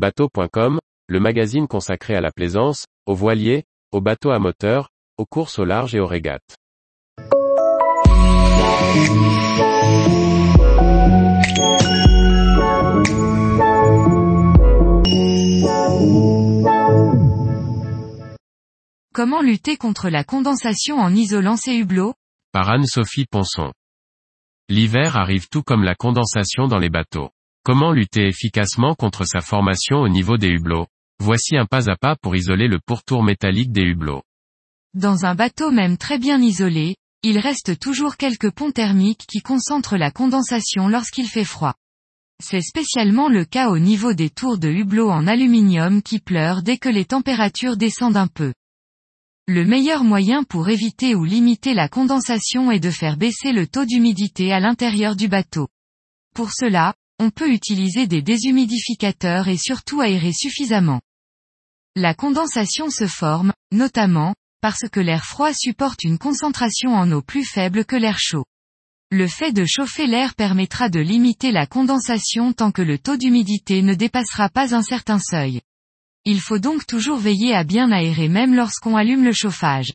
Bateau.com, le magazine consacré à la plaisance, aux voiliers, aux bateaux à moteur, aux courses au large et aux régates. Comment lutter contre la condensation en isolant ses hublots? Par Anne-Sophie Ponson. L'hiver arrive tout comme la condensation dans les bateaux. Comment lutter efficacement contre sa formation au niveau des hublots? Voici un pas à pas pour isoler le pourtour métallique des hublots. Dans un bateau même très bien isolé, il reste toujours quelques ponts thermiques qui concentrent la condensation lorsqu'il fait froid. C'est spécialement le cas au niveau des tours de hublots en aluminium qui pleurent dès que les températures descendent un peu. Le meilleur moyen pour éviter ou limiter la condensation est de faire baisser le taux d'humidité à l'intérieur du bateau. Pour cela, on peut utiliser des déshumidificateurs et surtout aérer suffisamment. La condensation se forme, notamment, parce que l'air froid supporte une concentration en eau plus faible que l'air chaud. Le fait de chauffer l'air permettra de limiter la condensation tant que le taux d'humidité ne dépassera pas un certain seuil. Il faut donc toujours veiller à bien aérer même lorsqu'on allume le chauffage.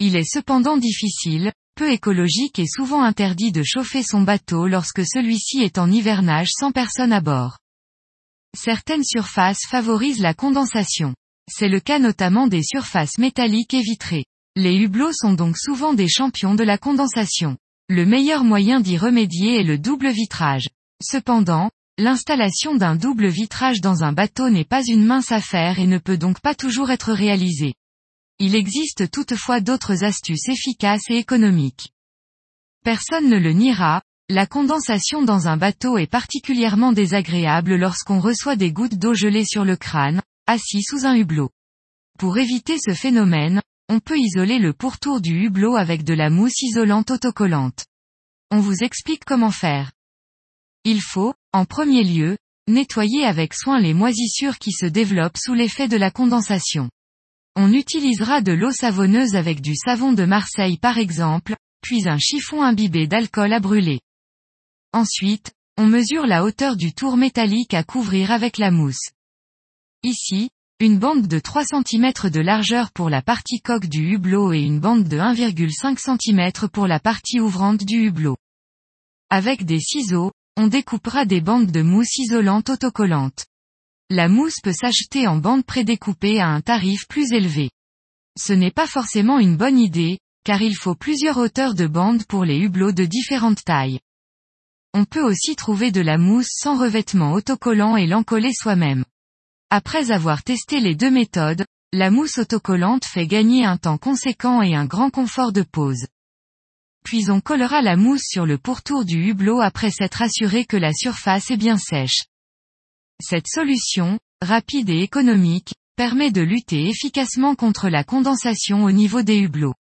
Il est cependant difficile, peu écologique et souvent interdit de chauffer son bateau lorsque celui-ci est en hivernage sans personne à bord. Certaines surfaces favorisent la condensation. C'est le cas notamment des surfaces métalliques et vitrées. Les hublots sont donc souvent des champions de la condensation. Le meilleur moyen d'y remédier est le double vitrage. Cependant, L'installation d'un double vitrage dans un bateau n'est pas une mince affaire et ne peut donc pas toujours être réalisée. Il existe toutefois d'autres astuces efficaces et économiques. Personne ne le niera, la condensation dans un bateau est particulièrement désagréable lorsqu'on reçoit des gouttes d'eau gelée sur le crâne, assis sous un hublot. Pour éviter ce phénomène, on peut isoler le pourtour du hublot avec de la mousse isolante autocollante. On vous explique comment faire. Il faut, en premier lieu, nettoyer avec soin les moisissures qui se développent sous l'effet de la condensation. On utilisera de l'eau savonneuse avec du savon de Marseille par exemple, puis un chiffon imbibé d'alcool à brûler. Ensuite, on mesure la hauteur du tour métallique à couvrir avec la mousse. Ici, une bande de 3 cm de largeur pour la partie coque du hublot et une bande de 1,5 cm pour la partie ouvrante du hublot. Avec des ciseaux, on découpera des bandes de mousse isolante autocollante. La mousse peut s'acheter en bandes prédécoupées à un tarif plus élevé. Ce n'est pas forcément une bonne idée, car il faut plusieurs hauteurs de bandes pour les hublots de différentes tailles. On peut aussi trouver de la mousse sans revêtement autocollant et l'encoller soi-même. Après avoir testé les deux méthodes, la mousse autocollante fait gagner un temps conséquent et un grand confort de pose puis on collera la mousse sur le pourtour du hublot après s'être assuré que la surface est bien sèche. Cette solution, rapide et économique, permet de lutter efficacement contre la condensation au niveau des hublots.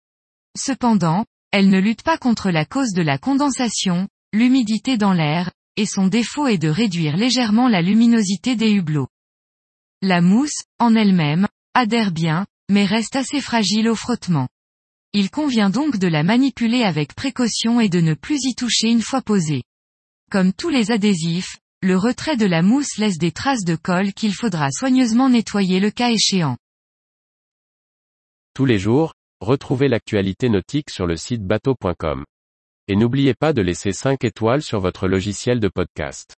Cependant, elle ne lutte pas contre la cause de la condensation, l'humidité dans l'air, et son défaut est de réduire légèrement la luminosité des hublots. La mousse, en elle-même, adhère bien, mais reste assez fragile au frottement. Il convient donc de la manipuler avec précaution et de ne plus y toucher une fois posée. Comme tous les adhésifs, le retrait de la mousse laisse des traces de colle qu'il faudra soigneusement nettoyer le cas échéant. Tous les jours, retrouvez l'actualité nautique sur le site bateau.com. Et n'oubliez pas de laisser 5 étoiles sur votre logiciel de podcast.